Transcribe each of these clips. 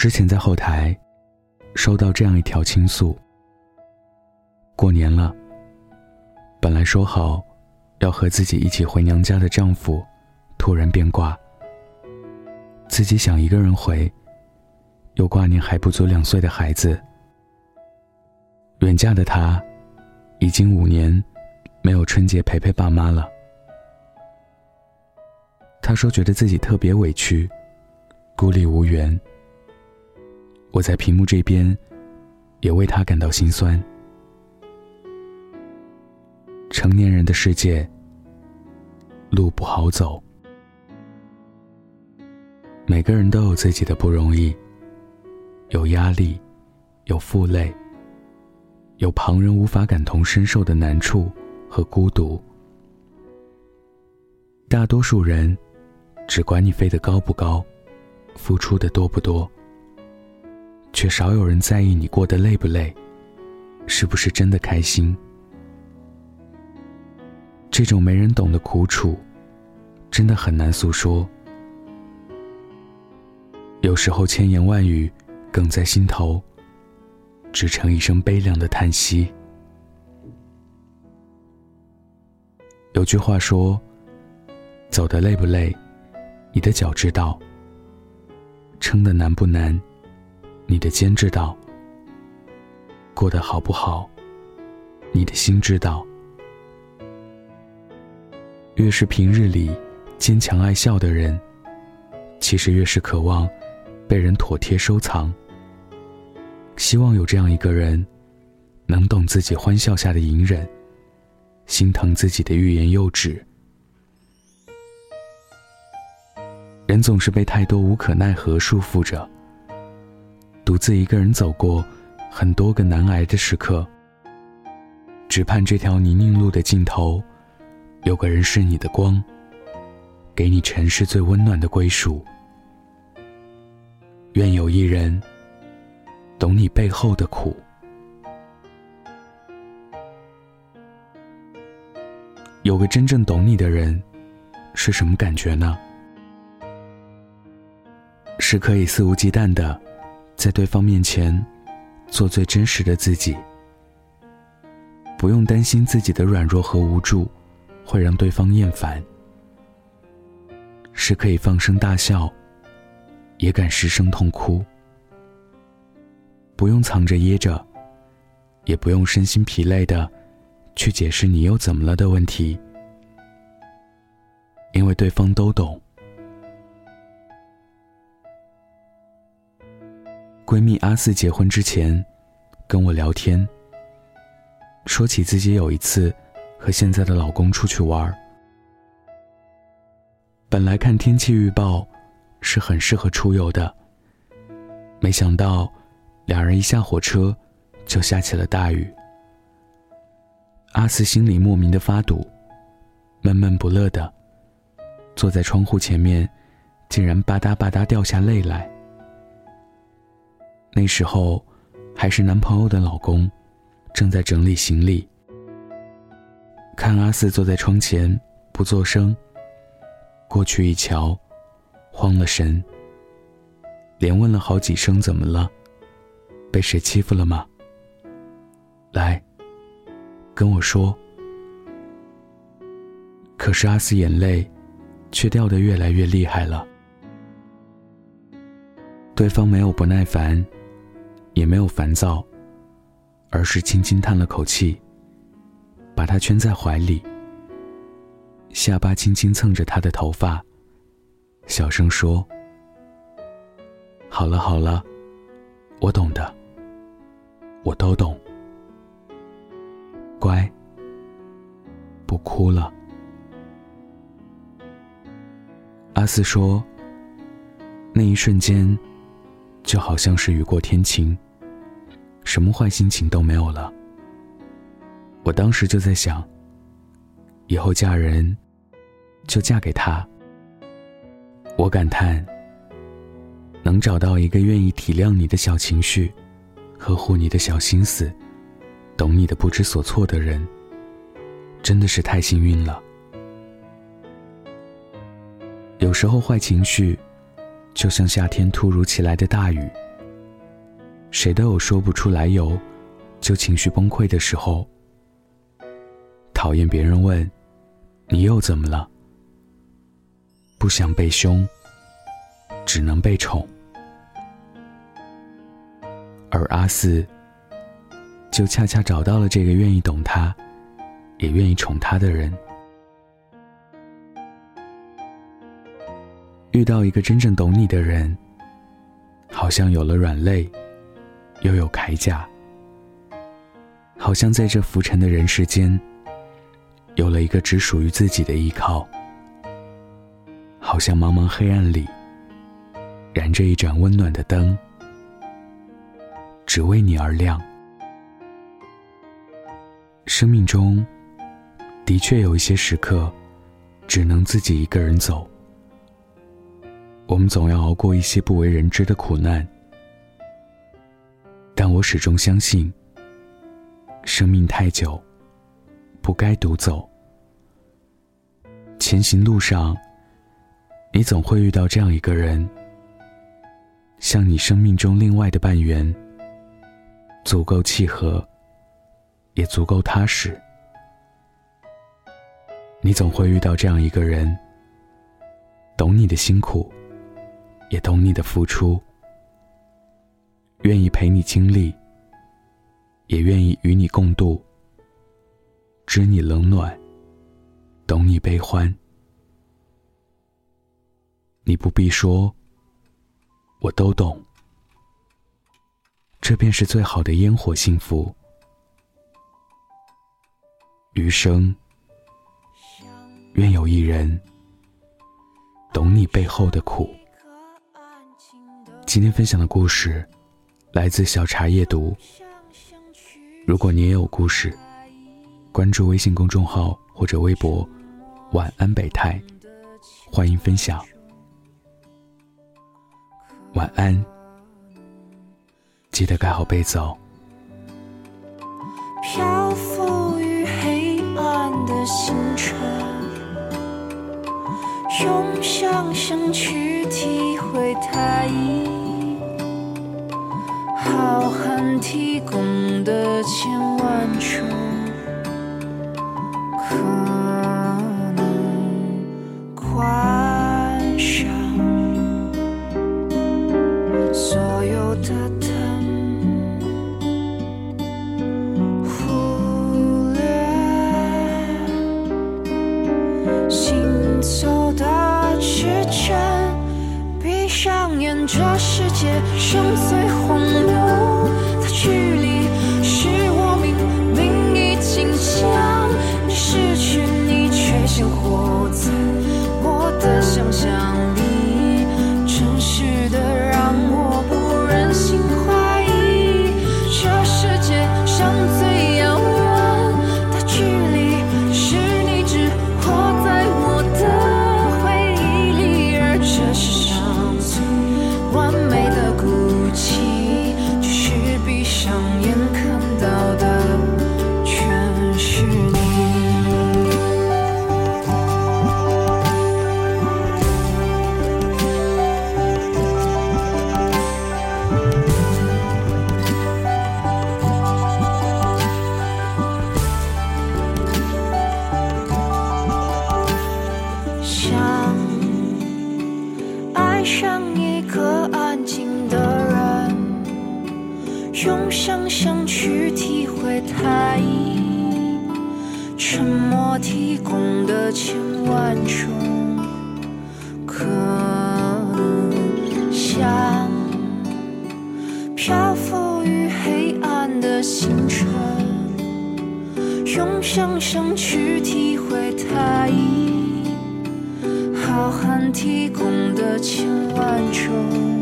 之前在后台收到这样一条倾诉：过年了，本来说好要和自己一起回娘家的丈夫，突然变卦。自己想一个人回，又挂念还不足两岁的孩子。远嫁的她，已经五年没有春节陪陪爸妈了。她说觉得自己特别委屈，孤立无援。我在屏幕这边，也为他感到心酸。成年人的世界，路不好走。每个人都有自己的不容易，有压力，有负累。有旁人无法感同身受的难处和孤独。大多数人只管你飞得高不高，付出的多不多，却少有人在意你过得累不累，是不是真的开心。这种没人懂的苦楚，真的很难诉说。有时候千言万语，哽在心头。只成一声悲凉的叹息。有句话说：“走的累不累，你的脚知道；撑的难不难，你的肩知道；过得好不好，你的心知道。”越是平日里坚强爱笑的人，其实越是渴望被人妥帖收藏。希望有这样一个人，能懂自己欢笑下的隐忍，心疼自己的欲言又止。人总是被太多无可奈何束缚着，独自一个人走过很多个难挨的时刻，只盼这条泥泞路的尽头，有个人是你的光，给你尘世最温暖的归属。愿有一人。懂你背后的苦，有个真正懂你的人，是什么感觉呢？是可以肆无忌惮的，在对方面前做最真实的自己，不用担心自己的软弱和无助会让对方厌烦，是可以放声大笑，也敢失声痛哭。不用藏着掖着，也不用身心疲累的去解释你又怎么了的问题，因为对方都懂。闺蜜阿四结婚之前跟我聊天，说起自己有一次和现在的老公出去玩本来看天气预报是很适合出游的，没想到。两人一下火车，就下起了大雨。阿四心里莫名的发堵，闷闷不乐的，坐在窗户前面，竟然吧嗒吧嗒掉下泪来。那时候，还是男朋友的老公，正在整理行李。看阿四坐在窗前不作声，过去一瞧，慌了神，连问了好几声怎么了。被谁欺负了吗？来，跟我说。可是阿四眼泪，却掉得越来越厉害了。对方没有不耐烦，也没有烦躁，而是轻轻叹了口气，把他圈在怀里，下巴轻轻蹭着他的头发，小声说：“好了好了，我懂的。”我都懂，乖，不哭了。阿四说：“那一瞬间，就好像是雨过天晴，什么坏心情都没有了。”我当时就在想，以后嫁人，就嫁给他。我感叹，能找到一个愿意体谅你的小情绪。呵护你的小心思，懂你的不知所措的人，真的是太幸运了。有时候坏情绪，就像夏天突如其来的大雨，谁都有说不出来由，就情绪崩溃的时候。讨厌别人问：“你又怎么了？”不想被凶，只能被宠。而阿四，就恰恰找到了这个愿意懂他，也愿意宠他的人。遇到一个真正懂你的人，好像有了软肋，又有铠甲，好像在这浮沉的人世间，有了一个只属于自己的依靠，好像茫茫黑暗里，燃着一盏温暖的灯，只为你而亮。生命中，的确有一些时刻，只能自己一个人走。我们总要熬过一些不为人知的苦难，但我始终相信，生命太久，不该独走。前行路上，你总会遇到这样一个人，像你生命中另外的半圆，足够契合，也足够踏实。你总会遇到这样一个人，懂你的辛苦。也懂你的付出，愿意陪你经历，也愿意与你共度，知你冷暖，懂你悲欢。你不必说，我都懂，这便是最好的烟火幸福。余生，愿有一人懂你背后的苦。今天分享的故事来自小茶夜读。如果你也有故事，关注微信公众号或者微博“晚安北太”，欢迎分享。晚安，记得盖好被子哦。漂浮于黑暗的星辰，用想象去体会它有用想象去体会太意，沉默提供的千万种可能，像漂浮于黑暗的星辰。用想象去体会太意，浩瀚提供的千万种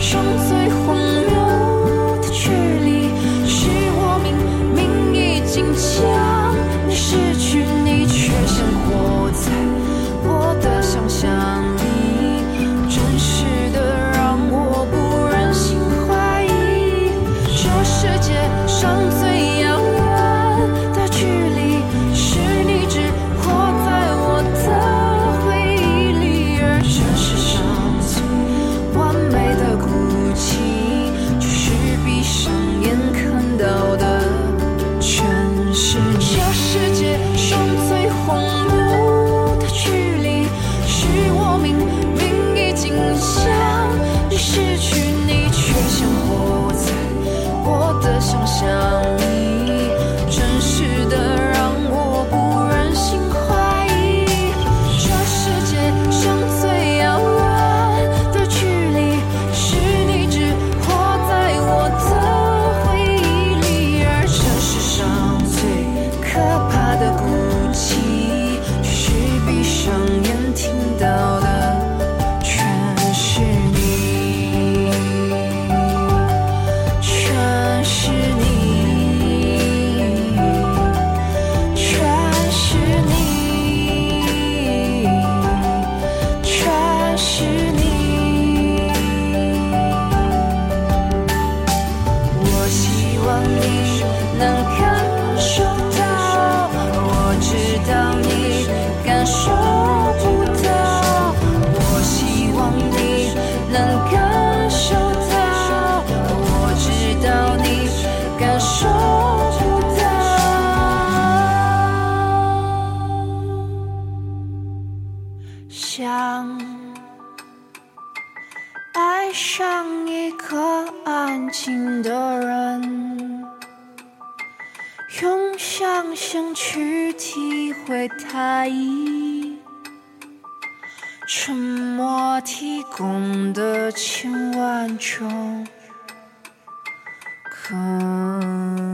生死体会他意。沉默提供的千万种可能。